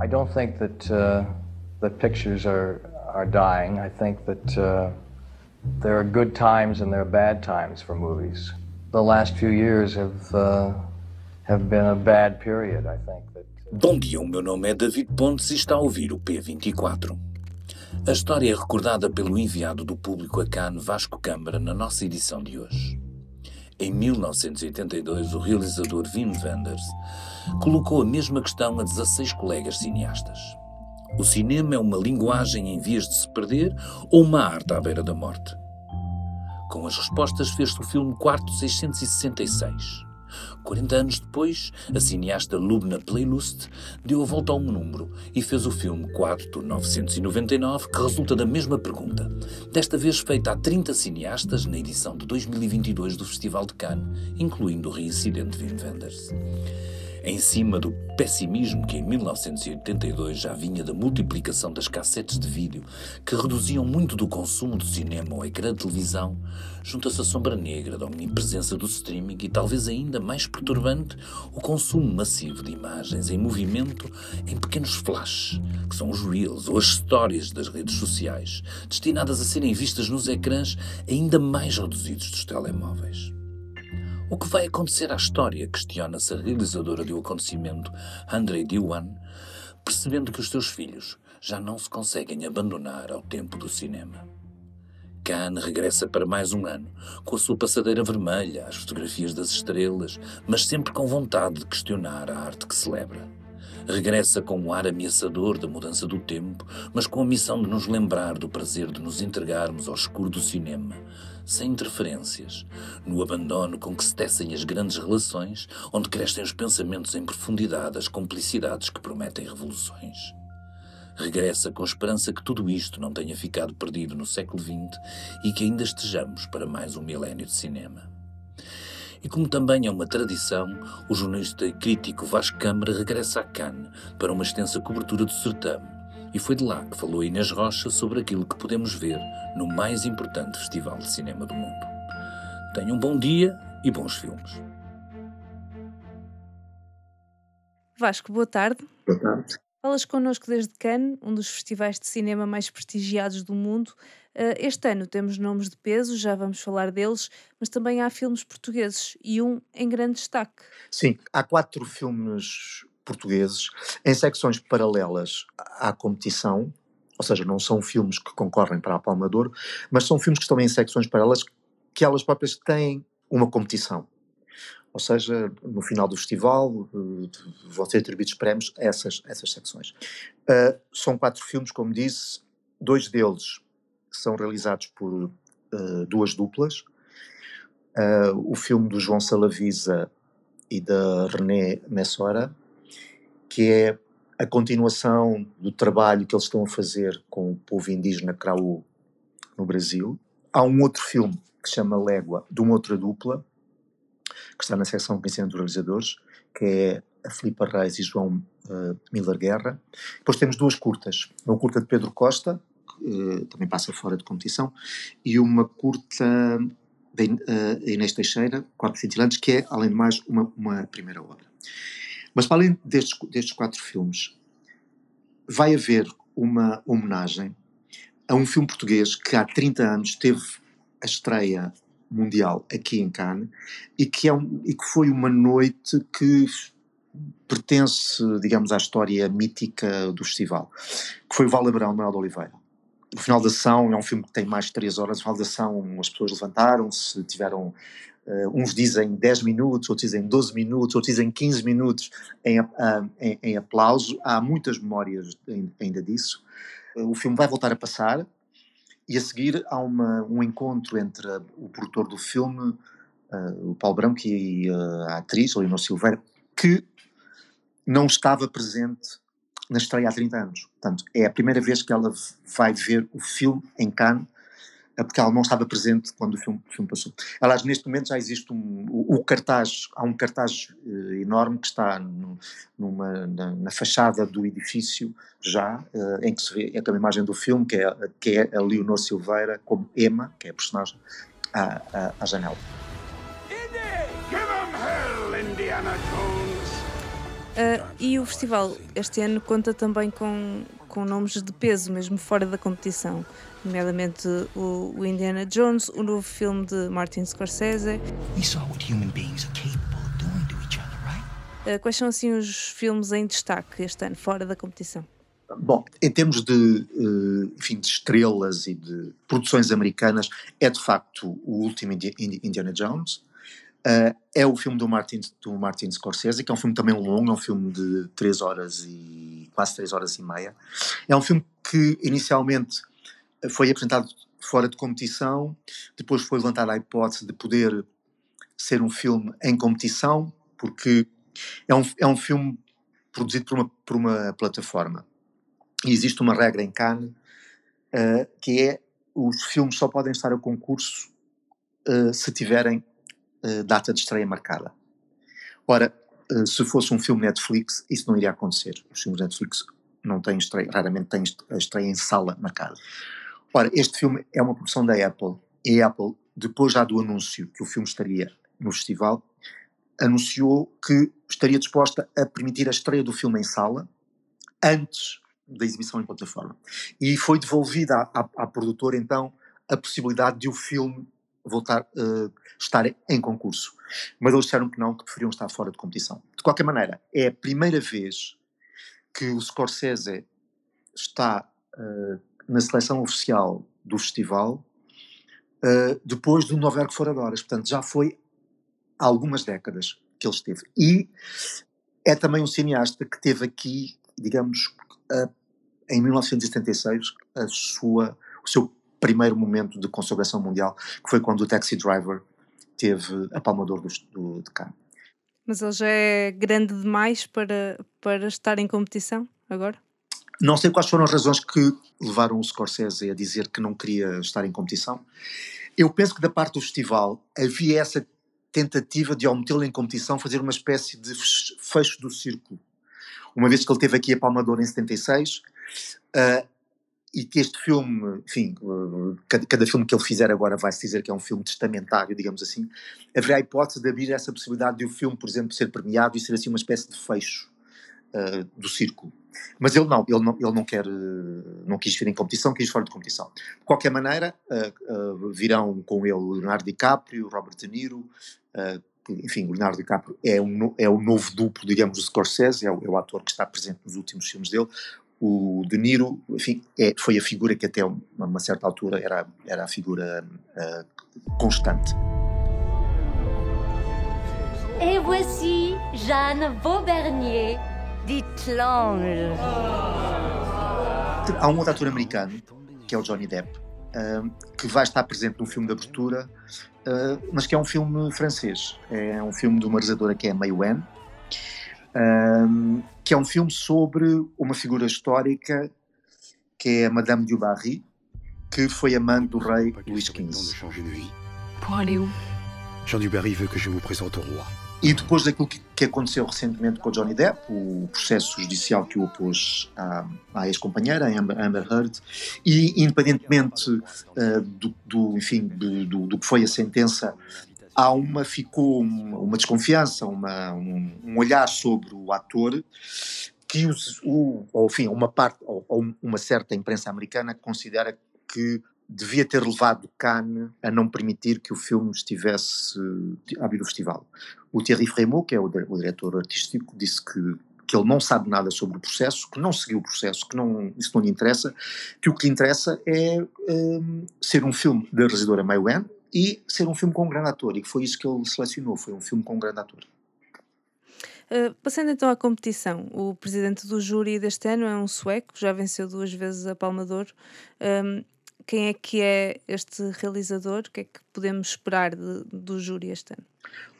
I don't think that uh, that pictures are are dying. I think that uh, there are good times and there are bad times for movies. The last few years have uh, have been a bad period. I think that. Bom dia, o meu nome é David Pontes e está a ouvir o P24. A história é recordada pelo enviado do público a Cannes Vasco Câmara na nossa edição de hoje. Em 1982, o realizador Wim Wenders colocou a mesma questão a 16 colegas cineastas. O cinema é uma linguagem em vias de se perder ou uma arte à beira da morte? Com as respostas fez-se o filme Quarto 666. 40 anos depois, a cineasta Lubna Playlust deu a volta ao número e fez o filme Quarto 999, que resulta da mesma pergunta, desta vez feita a 30 cineastas na edição de 2022 do Festival de Cannes, incluindo o reincidente Wim Wenders em cima do pessimismo que em 1982 já vinha da multiplicação das cassetes de vídeo, que reduziam muito do consumo do cinema ou ecrã de televisão, junta-se a sombra negra da omnipresença do streaming e talvez ainda mais perturbante, o consumo massivo de imagens em movimento em pequenos flashes, que são os reels ou as histórias das redes sociais, destinadas a serem vistas nos ecrãs ainda mais reduzidos dos telemóveis. O que vai acontecer à história? Questiona-se a realizadora do acontecimento, Andrei Diwan, percebendo que os seus filhos já não se conseguem abandonar ao tempo do cinema. Khan regressa para mais um ano, com a sua passadeira vermelha, as fotografias das estrelas, mas sempre com vontade de questionar a arte que celebra. Regressa com o ar ameaçador da mudança do tempo, mas com a missão de nos lembrar do prazer de nos entregarmos ao escuro do cinema, sem interferências, no abandono com que se tecem as grandes relações, onde crescem os pensamentos em profundidade, as complicidades que prometem revoluções. Regressa com esperança que tudo isto não tenha ficado perdido no século XX e que ainda estejamos para mais um milénio de cinema. E como também é uma tradição, o jornalista e crítico Vasco Câmara regressa a Cannes para uma extensa cobertura do certame e foi de lá que falou Inês Rocha sobre aquilo que podemos ver no mais importante festival de cinema do mundo. Tenham um bom dia e bons filmes. Vasco, boa tarde. Boa tarde. Falas connosco desde Cannes, um dos festivais de cinema mais prestigiados do mundo. Eh, este ano temos nomes de peso, já vamos falar deles, mas também há filmes portugueses e um em grande destaque. Sim, há quatro filmes portugueses em secções paralelas à competição, ou seja, não são filmes que concorrem para a Palma de Ouro, mas são filmes que estão em secções paralelas que elas próprias têm uma competição. Ou seja, no final do festival uh, vão ser atribuídos prémios a essas, essas secções. Uh, são quatro filmes, como disse, dois deles são realizados por uh, duas duplas. o filme do João Salavisa e da René Messora, que é a continuação do trabalho que eles estão a fazer com o povo indígena Kraú no Brasil. Há um outro filme que se chama Légua, de uma outra dupla, que está na seção de conhecimento dos realizadores, que é a Filipa Reis e João uh, Miller Guerra. Depois temos duas curtas. Uma curta de Pedro Costa, que uh, também passa fora de competição, e uma curta de uh, Inês Teixeira, Quatro Cintilantes, que é, além de mais, uma, uma primeira obra. Mas para além destes, destes quatro filmes, vai haver uma homenagem a um filme português que há 30 anos teve a estreia mundial aqui em Cannes e que, é um, e que foi uma noite que pertence, digamos, à história mítica do festival, que foi o Val Abrão Manuel de Oliveira. O final da sessão é um filme que tem mais de 3 horas. No final da sessão as pessoas levantaram-se, tiveram Uh, uns dizem 10 minutos, outros dizem 12 minutos, outros dizem 15 minutos em, uh, em, em aplauso. Há muitas memórias ainda disso. Uh, o filme vai voltar a passar e a seguir há uma, um encontro entre o produtor do filme, o Paulo Branco, e a atriz, Leonor Silveira, que não estava presente na estreia há 30 anos. Portanto, é a primeira vez que ela vai ver o filme em Cannes porque ela não estava presente quando o filme, o filme passou. Aliás, neste momento já existe um, o, o cartaz, há um cartaz uh, enorme que está no, numa, na, na, fachada do edifício já, uh, em que se vê é a imagem do filme, que é, que é a Leonor Silveira como Emma, que é a personagem, à, à, à janela. Uh, e o festival este ano conta também com, com nomes de peso, mesmo fora da competição, nomeadamente o, o Indiana Jones, o novo filme de Martin Scorsese. We saw what human beings are capable of doing to each other, right? Uh, quais são assim os filmes em destaque este ano, fora da competição? Bom, em termos de, eh, enfim, de estrelas e de produções americanas, é de facto o último Indiana Jones. Uh, é o filme do Martin, do Martin Scorsese, que é um filme também longo, é um filme de 3 horas e quase 3 horas e meia. É um filme que inicialmente foi apresentado fora de competição, depois foi levantada a hipótese de poder ser um filme em competição, porque é um, é um filme produzido por uma, por uma plataforma. E existe uma regra em Cannes uh, que é os filmes só podem estar a concurso uh, se tiverem uh, data de estreia marcada. Ora, se fosse um filme Netflix, isso não iria acontecer. Os filmes Netflix não têm estreia, raramente têm estreia em sala marcada. Ora, este filme é uma produção da Apple e a Apple, depois já do anúncio que o filme estaria no festival, anunciou que estaria disposta a permitir a estreia do filme em sala antes da exibição em plataforma. E foi devolvida à, à, à produtora, então, a possibilidade de o filme voltar uh, estar em concurso. Mas eles disseram que não, que preferiam estar fora de competição. De qualquer maneira, é a primeira vez que o Scorsese está uh, na seleção oficial do festival uh, depois do Nova York Fora de Horas. Portanto, já foi há algumas décadas que ele esteve. E é também um cineasta que teve aqui, digamos, uh, em 1976, a sua, o seu primeiro momento de consagração mundial, que foi quando o Taxi Driver teve a Palma de Ouro do, de Cannes. Mas ele já é grande demais para, para estar em competição agora? Não sei quais foram as razões que levaram o Scorsese a dizer que não queria estar em competição. Eu penso que da parte do festival havia essa tentativa de, ao metê-lo em competição, fazer uma espécie de fecho do círculo. Uma vez que ele teve aqui a Palma de Ouro em 76, Uh, e que este filme, enfim, uh, cada, cada, filme que ele fizer agora vai-se dizer que é um filme testamentário, digamos assim, haverá a hipótese de abrir essa possibilidade de o filme, por exemplo, ser premiado e ser assim uma espécie de fecho uh, do círculo. Mas ele não, ele não, ele não quer, não quis vir em competição, quis fora de competição. De qualquer maneira, virão com ele Leonardo DiCaprio, Robert De Niro, enfim, Leonardo DiCaprio é, um, é o novo duplo, digamos, do Scorsese, é o, é o ator que está presente nos últimos filmes dele o De Niro, enfim, é, foi a figura que até uma, certa altura era, era a figura uh, constante. Et voici Jeanne Vaubernier, dite l'ange. Há um outro ator americano, que é o Johnny Depp, uh, que vai estar presente no filme de abertura, uh, mas que é um filme francês. É um filme de uma realizadora que é May Wen, um, que é um filme sobre uma figura histórica que é a Madame du Barry, que foi amante do rei Luís XV. Jean du Barry veut que je vous présente au roi. E depois daquilo que, que, aconteceu recentemente com o Johnny Depp, o processo judicial que o opôs à, à ex-companheira, Amber, Amber Heard, e independentemente uh, do, do, enfim, do, do, do, que foi a sentença, há uma ficou uma, uma desconfiança, uma, um, um, olhar sobre o ator que os, o, ou, enfim, uma parte ou, ou, uma certa imprensa americana considera que devia ter levado Cannes a não permitir que o filme estivesse a abrir o festival. O Thierry Frémaux, que é o, o diretor artístico, disse que que ele não sabe nada sobre o processo, que não seguiu o processo, que não, isso não lhe interessa, que o que lhe interessa é um, ser um filme da realizadora May Wen, e ser um filme com um grande ator, e foi isso que ele selecionou, foi um filme com um grande ator. Uh, passando então à competição, o presidente do júri deste ano é um sueco, já venceu duas vezes a Palma de Ouro. Um, quem é que é este realizador? O que é que podemos esperar de, do júri este ano?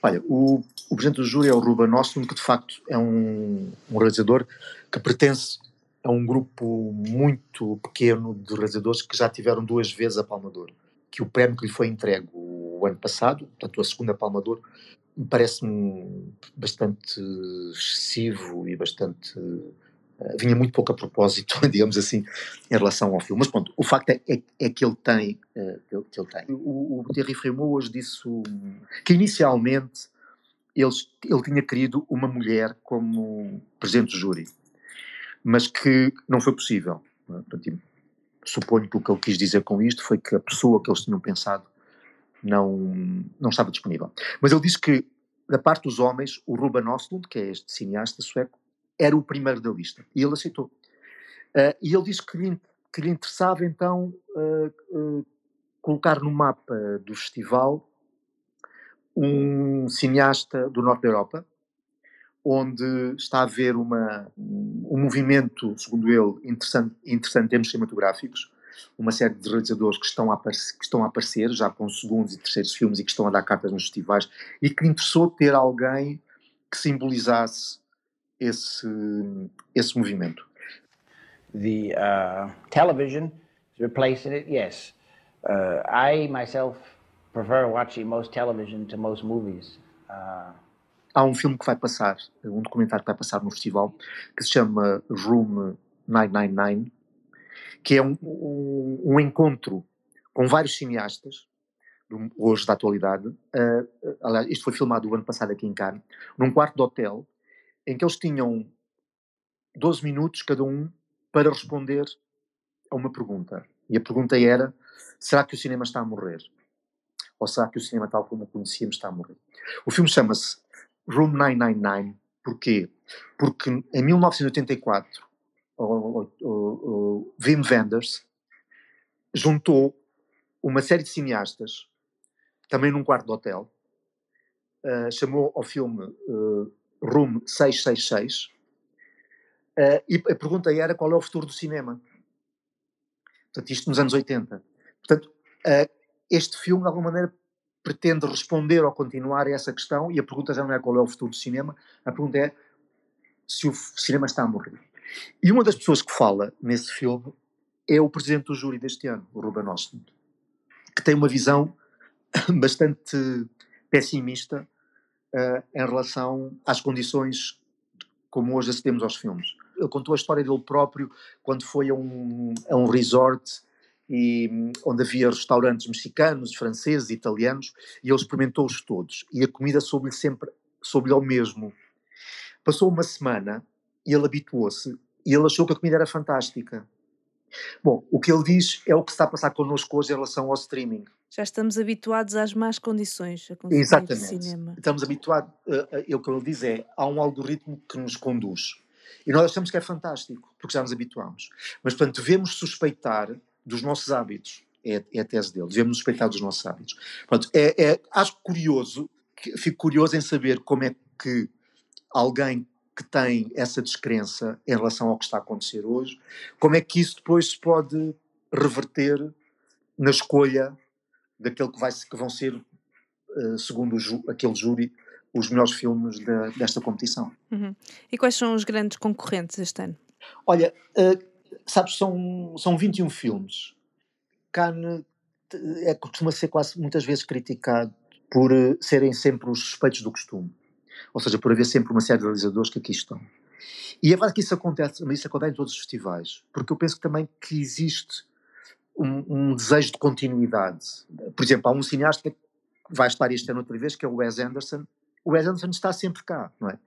Olha, o, o presidente do júri é o Ruben Ostlund, que de facto é um, um realizador que pertence a um grupo muito pequeno de realizadores que já tiveram duas vezes a Palma de Ouro que o prémio que lhe foi entregue o ano passado, portanto a segunda Palma Ouro, me parece-me bastante excessivo e bastante uh, vinha muito pouco a propósito, digamos assim, em relação ao filme. Mas pronto, o facto é, é, é que ele tem, uh, que, ele, ele tem. O, o Thierry Frémaux hoje disse que inicialmente eles, ele tinha querido uma mulher como presidente do júri, mas que não foi possível. Portanto, suponho que o que ele quis dizer com isto foi que a pessoa que eles tinham pensado não, não estava disponível. Mas ele disse que, da parte dos homens, o Ruben Östlund, que é este cineasta sueco, era o primeiro da lista. E ele aceitou. Uh, e ele disse que lhe, que lhe interessava, então, uh, uh, colocar no mapa do festival um cineasta do norte da Europa, onde está a haver uma, um movimento, segundo ele, interessante, interessante em termos cinematográficos, uma série de realizadores que estão, a aparecer, que estão a aparecer, já com segundos e terceiros filmes e que estão a dar cartas nos festivais, e que interessou ter alguém que simbolizasse esse, esse movimento. The uh, television is replacing it, yes. Uh, I myself prefer watching most television to most movies. Uh, Há um filme que vai passar, um documentário que vai passar no festival, que se chama Room 999, que é um, um, um encontro com vários cineastas, hoje da atualidade. Uh, aliás, isto foi filmado o ano passado aqui em Cannes, num quarto de hotel, em que eles tinham 12 minutos cada um para responder a uma pergunta. E a pergunta era: será que o cinema está a morrer? Ou será que o cinema tal como o conhecíamos está a morrer? O filme chama-se Room 999. Porquê? Porque em 1984 o, Wim Wenders juntou uma série de cineastas, também num quarto de hotel, uh, chamou ao filme uh, Room 666, uh, e a pergunta era qual é o futuro do cinema. Portanto, isto nos anos 80. Portanto, este filme, de alguma maneira, pretende responder ou continuar a essa questão, e a pergunta já não é qual é o futuro do cinema, a pergunta é se o cinema está a morrer. E uma das pessoas que fala nesse filme é o presidente do júri deste ano, o Ruben Östlund, que tem uma visão bastante pessimista uh, em relação às condições como hoje acedemos aos filmes. Ele contou a história dele próprio quando foi a um, a um resort e, onde havia restaurantes mexicanos, franceses, italianos, e ele experimentou-os todos. E a comida soube-lhe sempre, soube-lhe ao mesmo. Passou uma semana e ele habituou-se e ele achou que a comida era fantástica. Bom, o que ele diz é o que está a passar connosco hoje em relação ao streaming. Já estamos habituados às más condições a consumir Exatamente. cinema. Estamos habituados, uh, o que ele diz é, há um algoritmo que nos conduz. E nós achamos que é fantástico, porque já nos habituamos. Mas, portanto, devemos suspeitar dos nossos hábitos. É, é a tese dele. Devemos suspeitar dos nossos hábitos. Pronto, é, é, acho curioso, fico curioso em saber como é que alguém que tem essa descrença em relação ao que está a acontecer hoje, como é que isso depois se pode reverter na escolha daquele que, vai, que vão ser, uh, segundo ju, aquele júri, os melhores filmes de, desta competição. Uhum. E quais são os grandes concorrentes este ano? Olha, uh, sabes, são, são 21 filmes. Cannes é, costuma ser quase muitas vezes criticado por uh, serem sempre os suspeitos do costume. Ou seja, por haver sempre uma série de realizadores que aqui estão. E é verdade que isso acontece, mas isso acontece em todos os festivais, porque eu penso também que existe um, um, desejo de continuidade. Por exemplo, há um cineasta que vai estar este ano outra vez, que é o Wes Anderson. O Wes Anderson está sempre cá, não é?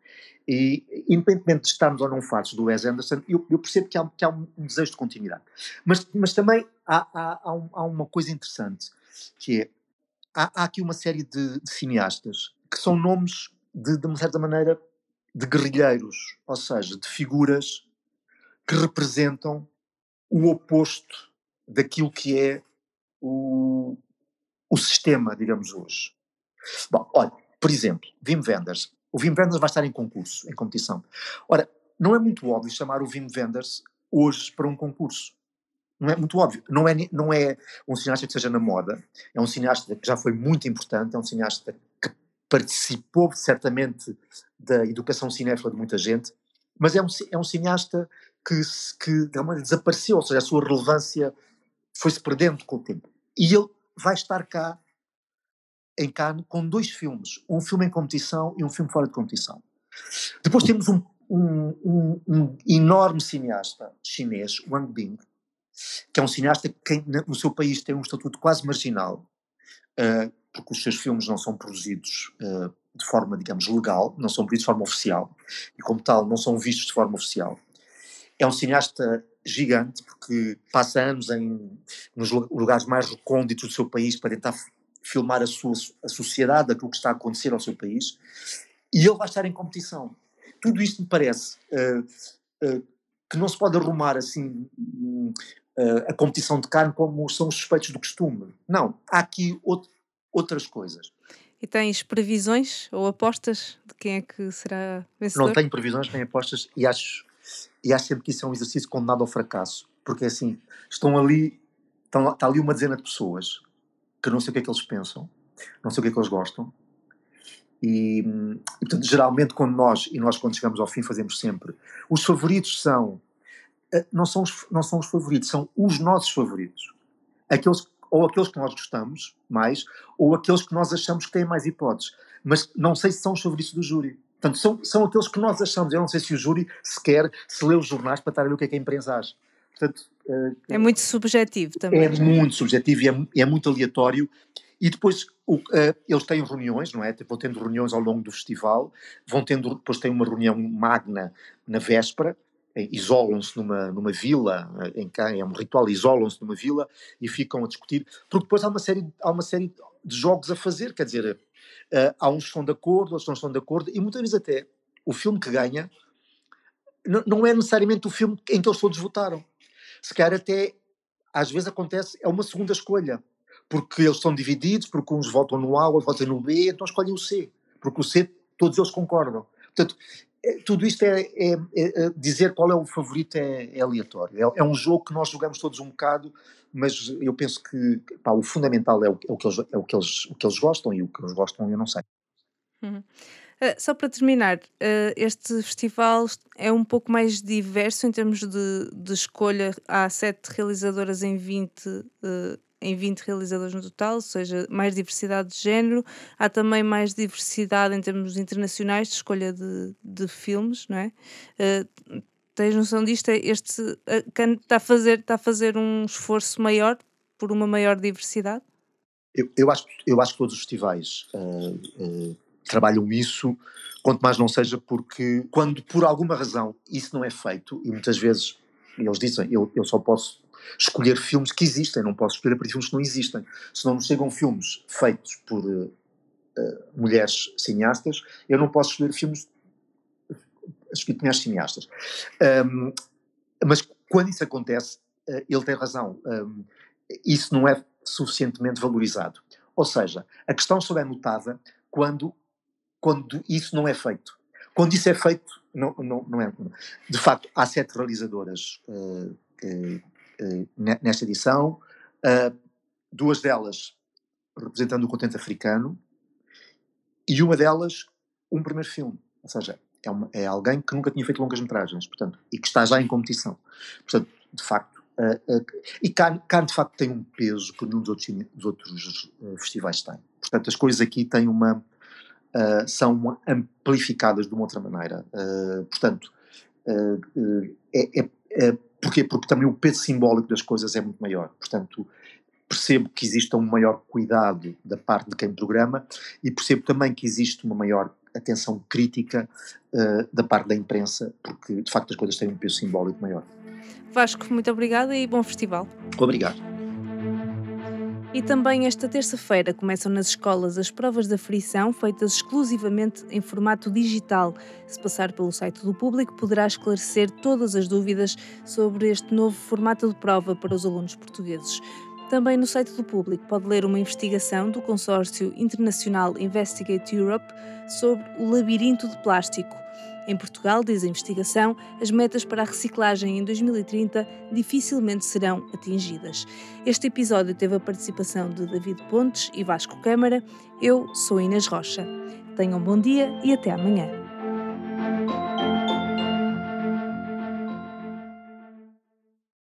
E, independentemente de estarmos ou não fartos do Wes Anderson, eu, eu percebo que há, que há um, desejo de continuidade. Mas, mas também há, há, um, há, uma coisa interessante, que é, há, há aqui uma série de, de cineastas que são nomes de, de uma certa maneira, de guerrilheiros, ou seja, de figuras que representam o oposto daquilo que é o, o sistema, digamos, hoje. Bom, olha, por exemplo, Wim Wenders. O Wim Wenders vai estar em concurso, em competição. Ora, não é muito óbvio chamar o Wim Wenders hoje para um concurso. Não é muito óbvio. Não é, não é um cineasta que seja na moda. É um cineasta que já foi muito importante. É um cineasta que participou certamente da educação cinéfila de muita gente, mas é um, é um cineasta que, que desapareceu, ou seja, a sua relevância foi-se perdendo com o tempo. E ele vai estar cá em Cannes com dois filmes, um filme em competição e um filme fora de competição. Depois temos um, um, um, um enorme cineasta chinês, Wang Bing, que é um cineasta que no seu país tem um estatuto quase marginal, uh, porque os seus filmes não são produzidos uh, de forma, digamos, legal, não são vistos de forma oficial, e como tal não são vistos de forma oficial. É um cineasta gigante, porque passa anos em, nos lugares mais recônditos do seu país para tentar filmar a sua a sociedade, aquilo que está a acontecer ao seu país, e ele vai estar em competição. Tudo isto me parece uh, uh, que não se pode arrumar assim uh, a competição de carne como são os suspeitos do costume. Não, há aqui outras coisas. E tens previsões ou apostas de quem é que será vencedor? Não tenho previsões nem apostas e acho, e acho sempre que isso é um exercício condenado ao fracasso. Porque assim, estão ali, estão, está ali uma dezena de pessoas que não sei o que é que eles pensam, não sei o que é que eles gostam. E, e portanto, geralmente, quando nós, e nós quando chegamos ao fim, fazemos sempre, os favoritos são, eh, não são os, não são os favoritos, são os nossos favoritos. Aqueles ou aqueles que nós gostamos mais, ou aqueles que nós achamos que têm mais hipóteses. Mas não sei se são os favoritos do júri. Portanto, são, são aqueles que nós achamos. Eu não sei se o júri sequer se lê os jornais para estar a ver o que é que a imprensa acha. Portanto, é muito subjetivo também. É muito subjetivo e é, é muito aleatório. E depois o, uh, eles têm reuniões, não é? Vão tendo reuniões ao longo do festival, vão tendo, depois têm uma reunião magna na véspera, isolam-se numa, numa vila, em que é um ritual, isolam-se numa vila e ficam a discutir, porque depois há uma série, há uma série de jogos a fazer, quer dizer, uh, há uns que estão de acordo, outros não estão de acordo, e muitas vezes até o filme que ganha não é necessariamente o filme em que eles todos votaram. Se calhar até, às vezes acontece, é uma segunda escolha, porque eles são divididos, porque uns votam no A, outros votam no B, então escolhem o C, porque o C todos eles concordam. Portanto, é, tudo isto é, é, é, é, dizer qual é o favorito é, é aleatório. É, é, um jogo que nós jogamos todos um bocado, mas eu penso que pá, o fundamental é o, o, que eles, é o, que eles, o que eles gostam e o que eles gostam eu não sei. Uhum. Uh, só para terminar, uh, este festival é um pouco mais diverso em termos de, de escolha. Há sete realizadoras em 20 uh, em 20 realizadores no total, ou seja, mais diversidade de género. Há também mais diversidade em termos internacionais de escolha de, de filmes, não é? Uh, tens noção disto? É este uh, está a, fazer, está a fazer um esforço maior por uma maior diversidade? Eu, eu, acho, eu acho que todos os festivais uh, trabalham isso, quanto mais não seja porque, quando por alguma razão isso não é feito, e muitas vezes eles dizem, eu, eu só posso escolher filmes que existem, não posso escolher a partir de filmes que não existem. Se não me chegam filmes feitos por uh, mulheres cineastas, eu não posso escolher filmes escritos por mulheres cineastas. Um, mas quando isso acontece, uh, ele tem razão. Um, isso não é suficientemente valorizado. Ou seja, a questão só é notada quando, quando isso não é feito. Quando isso é feito, não, não, não é. De facto, há sete realizadoras uh, eh, nesta edição, uh, duas delas representando o continente africano e uma delas um primeiro filme, ou seja, é, uma, é alguém que nunca tinha feito longas metragens, portanto, e que está já em competição. Portanto, de facto, uh, uh, e cá, de facto tem um peso que nenhum dos outros, dos outros festivais tem. Portanto, as coisas aqui têm uma são amplificadas de uma outra maneira. portanto, é, é, é Porquê? Porque também o peso simbólico das coisas é muito maior. Portanto, percebo que existe um maior cuidado da parte de quem programa e percebo também que existe uma maior atenção crítica uh, da parte da imprensa, porque de facto as coisas têm um peso simbólico maior. Vasco, muito obrigada e bom festival. Obrigado. E também esta terça-feira começam nas escolas as provas da frição, feitas exclusivamente em formato digital. Se passar pelo site do público, poderá esclarecer todas as dúvidas sobre este novo formato de prova para os alunos portugueses. Também no site do público pode ler uma investigação do consórcio internacional Investigate Europe sobre o labirinto de plástico em Portugal, diz a investigação, as metas para a reciclagem em 2030 dificilmente serão atingidas. Este episódio teve a participação de David Pontes e Vasco Câmara. Eu sou Inês Rocha. Tenham um bom dia e até amanhã.